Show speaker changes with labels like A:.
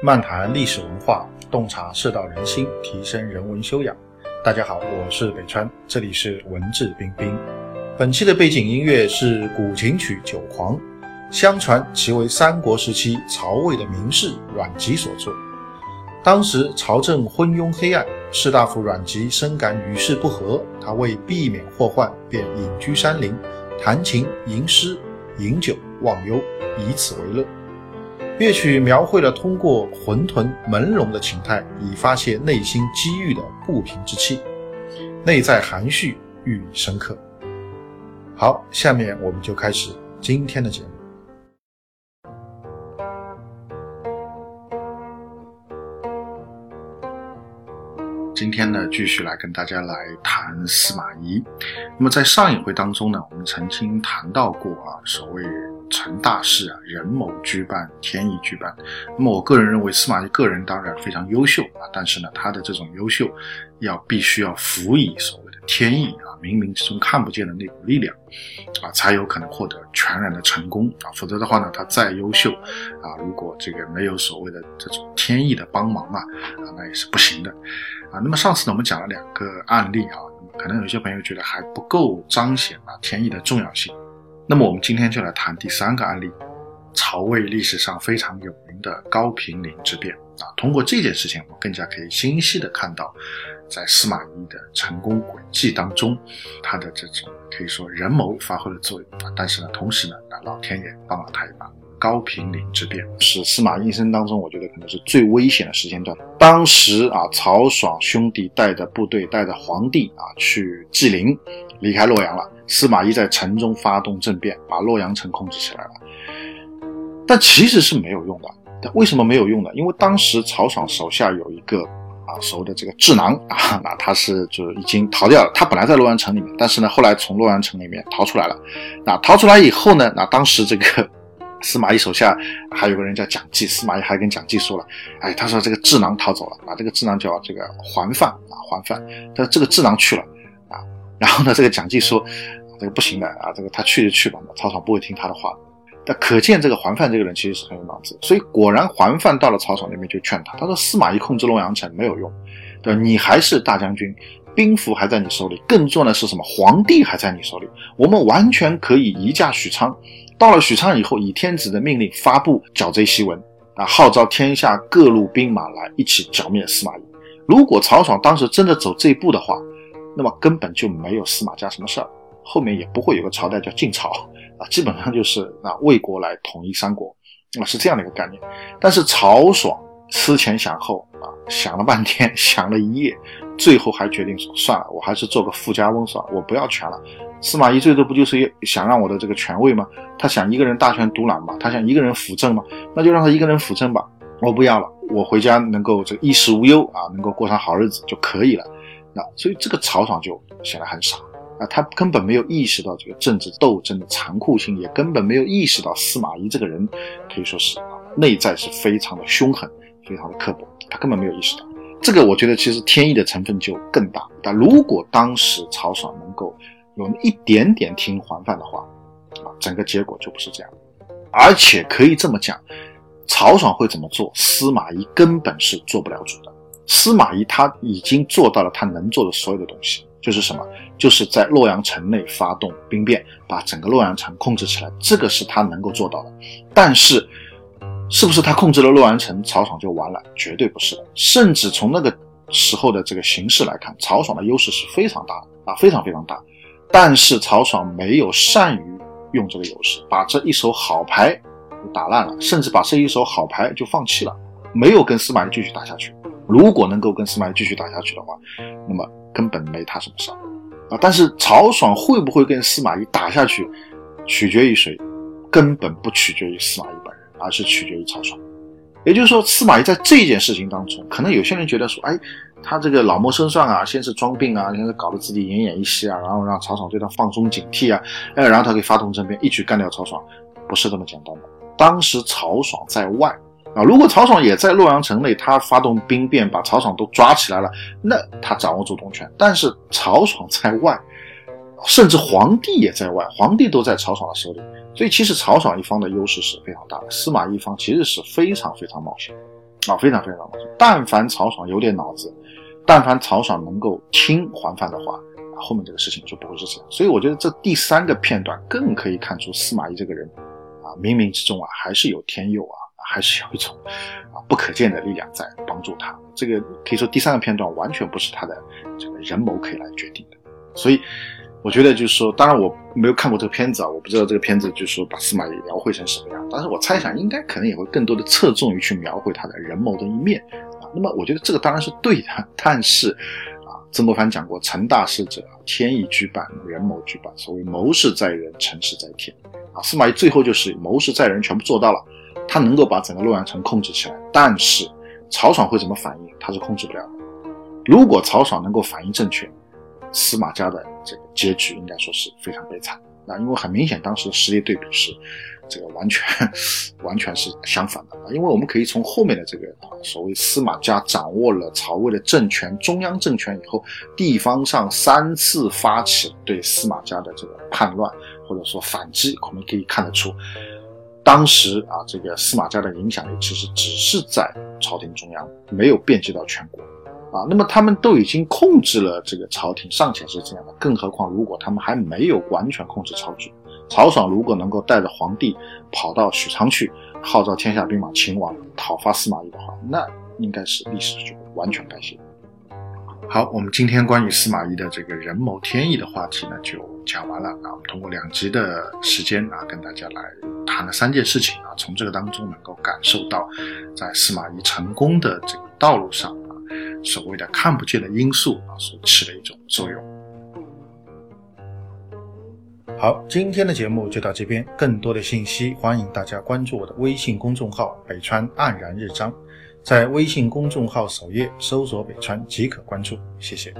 A: 漫谈历史文化，洞察世道人心，提升人文修养。大家好，我是北川，这里是文质彬彬。本期的背景音乐是古琴曲《酒狂》，相传其为三国时期曹魏的名士阮籍所作。当时朝政昏庸黑暗，士大夫阮籍深感与世不和，他为避免祸患，便隐居山林，弹琴吟诗。饮酒忘忧，以此为乐。乐曲描绘了通过浑沌朦胧的情态，以发泄内心积郁的不平之气，内在含蓄，寓意深刻。好，下面我们就开始今天的节目。今天呢，继续来跟大家来谈司马懿。那么在上一回当中呢，我们曾经谈到过啊，所谓成大事啊，人谋居半，天意居半。那么我个人认为，司马懿个人当然非常优秀啊，但是呢，他的这种优秀要必须要辅以所谓的天意啊，冥冥之中看不见的那股力量啊，才有可能获得全然的成功啊。否则的话呢，他再优秀啊，如果这个没有所谓的这种天意的帮忙啊，啊，那也是不行的。啊，那么上次呢，我们讲了两个案例啊，可能有些朋友觉得还不够彰显啊天意的重要性。那么我们今天就来谈第三个案例，曹魏历史上非常有名的高平陵之变啊。通过这件事情，我们更加可以清晰的看到，在司马懿的成功轨迹当中，他的这种可以说人谋发挥了作用啊。但是呢，同时呢，那老天爷帮了他一把。高平陵之变是司马懿一生当中，我觉得可能是最危险的时间段。当时啊，曹爽兄弟带着部队，带着皇帝啊去祭陵，离开洛阳了。司马懿在城中发动政变，把洛阳城控制起来了。但其实是没有用的。但为什么没有用呢？因为当时曹爽手下有一个啊所谓的这个智囊啊，那他是就已经逃掉了。他本来在洛阳城里面，但是呢，后来从洛阳城里面逃出来了。那逃出来以后呢，那当时这个。司马懿手下还有个人叫蒋济，司马懿还跟蒋济说了，哎，他说这个智囊逃走了，啊，这个智囊叫这个桓范啊，桓范，他说这个智囊去了啊，然后呢，这个蒋济说，这个不行的啊，这个他去就去吧，曹爽不会听他的话。但可见这个桓范这个人其实是很有脑子，所以果然桓范到了曹爽那边就劝他，他说司马懿控制洛阳城没有用，对吧？你还是大将军，兵符还在你手里，更重要的是什么？皇帝还在你手里，我们完全可以移驾许昌。到了许昌以后，以天子的命令发布剿贼檄文，啊，号召天下各路兵马来一起剿灭司马懿。如果曹爽当时真的走这一步的话，那么根本就没有司马家什么事儿，后面也不会有个朝代叫晋朝，啊，基本上就是啊魏国来统一三国，啊是这样的一个概念。但是曹爽思前想后啊，想了半天，想了一夜，最后还决定说算了，我还是做个富家翁算了，我不要权了。司马懿最多不就是想让我的这个权位吗？他想一个人大权独揽嘛，他想一个人辅政嘛，那就让他一个人辅政吧。我不要了，我回家能够这衣食无忧啊，能够过上好日子就可以了。那所以这个曹爽就显得很傻啊，他根本没有意识到这个政治斗争的残酷性，也根本没有意识到司马懿这个人可以说是内在是非常的凶狠，非常的刻薄，他根本没有意识到这个。我觉得其实天意的成分就更大。但如果当时曹爽能够有一点点听桓范的话，啊，整个结果就不是这样。而且可以这么讲，曹爽会怎么做，司马懿根本是做不了主的。司马懿他已经做到了他能做的所有的东西，就是什么？就是在洛阳城内发动兵变，把整个洛阳城控制起来，这个是他能够做到的。但是，是不是他控制了洛阳城，曹爽就完了？绝对不是的。甚至从那个时候的这个形势来看，曹爽的优势是非常大的啊，非常非常大。但是曹爽没有善于用这个优势，把这一手好牌打烂了，甚至把这一手好牌就放弃了，没有跟司马懿继续打下去。如果能够跟司马懿继续打下去的话，那么根本没他什么事啊。但是曹爽会不会跟司马懿打下去，取决于谁？根本不取决于司马懿本人，而是取决于曹爽。也就是说，司马懿在这件事情当中，可能有些人觉得说，哎。他这个老谋深算啊，先是装病啊，先是搞得自己奄奄一息啊，然后让曹爽对他放松警惕啊，哎，然后他可以发动政变，一举干掉曹爽，不是这么简单的。当时曹爽在外啊，如果曹爽也在洛阳城内，他发动兵变，把曹爽都抓起来了，那他掌握主动权。但是曹爽在外，甚至皇帝也在外，皇帝都在曹爽的手里，所以其实曹爽一方的优势是非常大的，司马懿方其实是非常非常冒险。啊，非常非常冒险。但凡曹爽有点脑子，但凡曹爽能够听桓范的话，后面这个事情就不会是这样。所以我觉得这第三个片段更可以看出司马懿这个人啊，冥冥之中啊还是有天佑啊，还是有一种啊不可见的力量在帮助他。这个可以说第三个片段完全不是他的这个人谋可以来决定的。所以。我觉得就是说，当然我没有看过这个片子啊，我不知道这个片子就是说把司马懿描绘成什么样。但是我猜想，应该可能也会更多的侧重于去描绘他的人谋的一面啊。那么我觉得这个当然是对的，但是啊，曾国藩讲过，成大事者，天意居半，人谋居半。所谓谋事在人，成事在天啊。司马懿最后就是谋事在人全部做到了，他能够把整个洛阳城控制起来。但是曹爽会怎么反应，他是控制不了的。如果曹爽能够反应正确。司马家的这个结局应该说是非常悲惨那，因为很明显当时的实力对比是这个完全 完全是相反的，因为我们可以从后面的这个啊所谓司马家掌握了曹魏的政权中央政权以后，地方上三次发起对司马家的这个叛乱或者说反击，我们可以看得出，当时啊这个司马家的影响力其实只是在朝廷中央，没有遍及到全国。啊，那么他们都已经控制了这个朝廷，尚且是这样的，更何况如果他们还没有完全控制朝局，曹爽如果能够带着皇帝跑到许昌去，号召天下兵马秦王讨伐司马懿的话，那应该是历史就完全改写。好，我们今天关于司马懿的这个人谋天意的话题呢，就讲完了。啊，我们通过两集的时间啊，跟大家来谈了三件事情啊，从这个当中能够感受到，在司马懿成功的这个道路上啊。所谓的看不见的因素啊，所起的一种作用。好，今天的节目就到这边，更多的信息欢迎大家关注我的微信公众号“北川黯然日章”，在微信公众号首页搜索“北川”即可关注。谢谢。